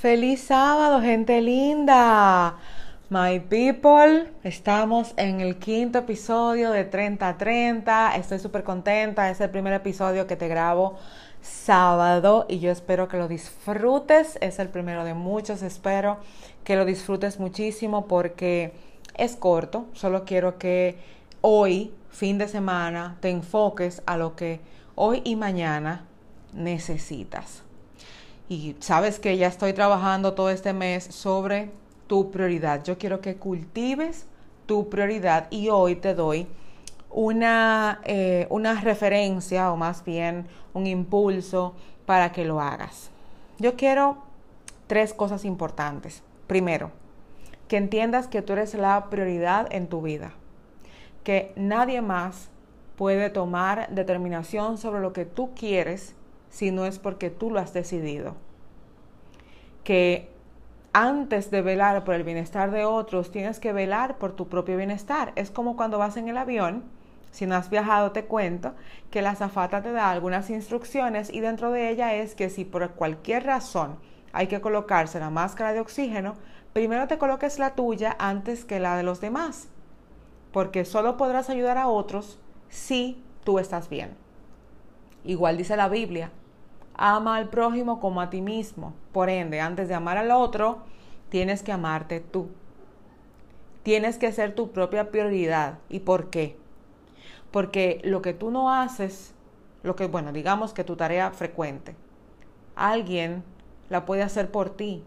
Feliz sábado, gente linda. My people, estamos en el quinto episodio de 30 30. Estoy súper contenta. Es el primer episodio que te grabo sábado y yo espero que lo disfrutes. Es el primero de muchos. Espero que lo disfrutes muchísimo porque es corto. Solo quiero que hoy, fin de semana, te enfoques a lo que hoy y mañana necesitas y sabes que ya estoy trabajando todo este mes sobre tu prioridad. Yo quiero que cultives tu prioridad y hoy te doy una, eh, una referencia o más bien un impulso para que lo hagas. Yo quiero tres cosas importantes. Primero, que entiendas que tú eres la prioridad en tu vida, que nadie más puede tomar determinación sobre lo que tú quieres si no es porque tú lo has decidido. Que antes de velar por el bienestar de otros, tienes que velar por tu propio bienestar. Es como cuando vas en el avión, si no has viajado te cuento, que la azafata te da algunas instrucciones y dentro de ella es que si por cualquier razón hay que colocarse la máscara de oxígeno, primero te coloques la tuya antes que la de los demás, porque solo podrás ayudar a otros si tú estás bien. Igual dice la Biblia, ama al prójimo como a ti mismo. Por ende, antes de amar al otro, tienes que amarte tú. Tienes que ser tu propia prioridad. ¿Y por qué? Porque lo que tú no haces, lo que, bueno, digamos que tu tarea frecuente, alguien la puede hacer por ti.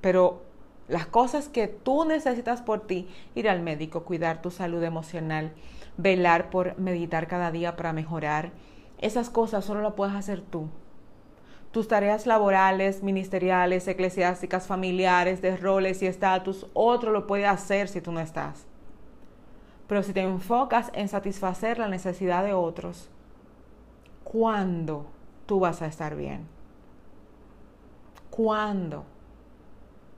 Pero las cosas que tú necesitas por ti, ir al médico, cuidar tu salud emocional, velar por meditar cada día para mejorar, esas cosas solo las puedes hacer tú. Tus tareas laborales, ministeriales, eclesiásticas, familiares, de roles y estatus, otro lo puede hacer si tú no estás. Pero si te enfocas en satisfacer la necesidad de otros, ¿cuándo tú vas a estar bien? ¿Cuándo?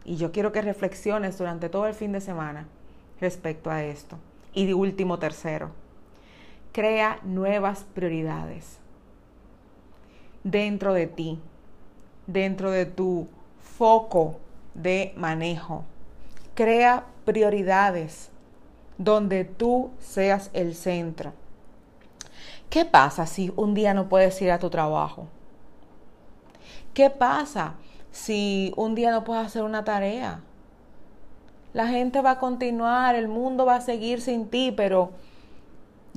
Y yo quiero que reflexiones durante todo el fin de semana respecto a esto. Y de último, tercero, crea nuevas prioridades dentro de ti, dentro de tu foco de manejo. Crea prioridades donde tú seas el centro. ¿Qué pasa si un día no puedes ir a tu trabajo? ¿Qué pasa si un día no puedes hacer una tarea? La gente va a continuar, el mundo va a seguir sin ti, pero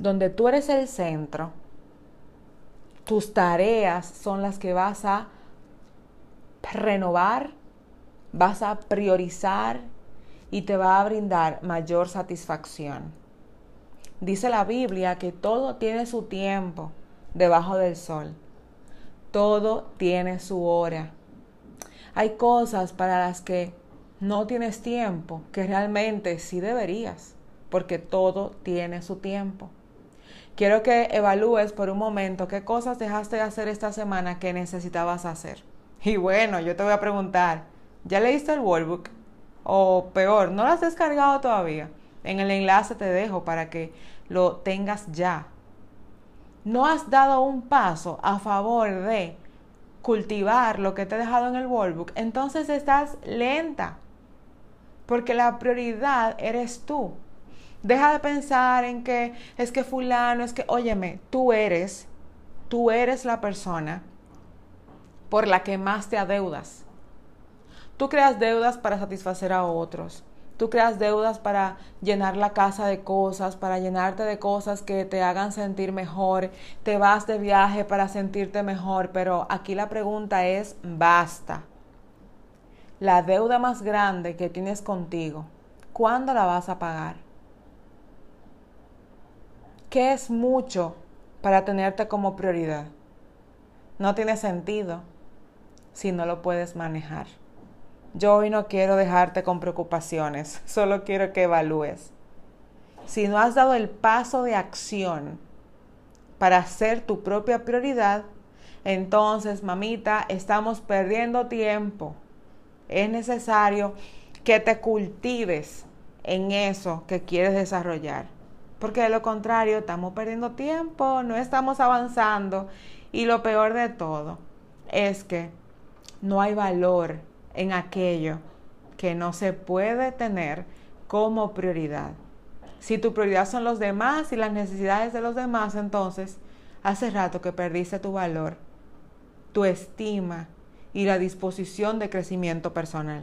donde tú eres el centro, tus tareas son las que vas a renovar, vas a priorizar y te va a brindar mayor satisfacción. Dice la Biblia que todo tiene su tiempo debajo del sol. Todo tiene su hora. Hay cosas para las que no tienes tiempo, que realmente sí deberías, porque todo tiene su tiempo. Quiero que evalúes por un momento qué cosas dejaste de hacer esta semana que necesitabas hacer. Y bueno, yo te voy a preguntar, ¿ya leíste el workbook? O peor, ¿no lo has descargado todavía? En el enlace te dejo para que lo tengas ya. No has dado un paso a favor de cultivar lo que te he dejado en el workbook, entonces estás lenta. Porque la prioridad eres tú. Deja de pensar en que es que fulano, es que, óyeme, tú eres, tú eres la persona por la que más te adeudas. Tú creas deudas para satisfacer a otros. Tú creas deudas para llenar la casa de cosas, para llenarte de cosas que te hagan sentir mejor. Te vas de viaje para sentirte mejor, pero aquí la pregunta es, basta. La deuda más grande que tienes contigo, ¿cuándo la vas a pagar? ¿Qué es mucho para tenerte como prioridad? No tiene sentido si no lo puedes manejar. yo hoy no quiero dejarte con preocupaciones, solo quiero que evalúes. Si no has dado el paso de acción para ser tu propia prioridad, entonces, mamita, estamos perdiendo tiempo. Es necesario que te cultives en eso que quieres desarrollar. Porque de lo contrario, estamos perdiendo tiempo, no estamos avanzando. Y lo peor de todo es que no hay valor en aquello que no se puede tener como prioridad. Si tu prioridad son los demás y las necesidades de los demás, entonces hace rato que perdiste tu valor, tu estima y la disposición de crecimiento personal.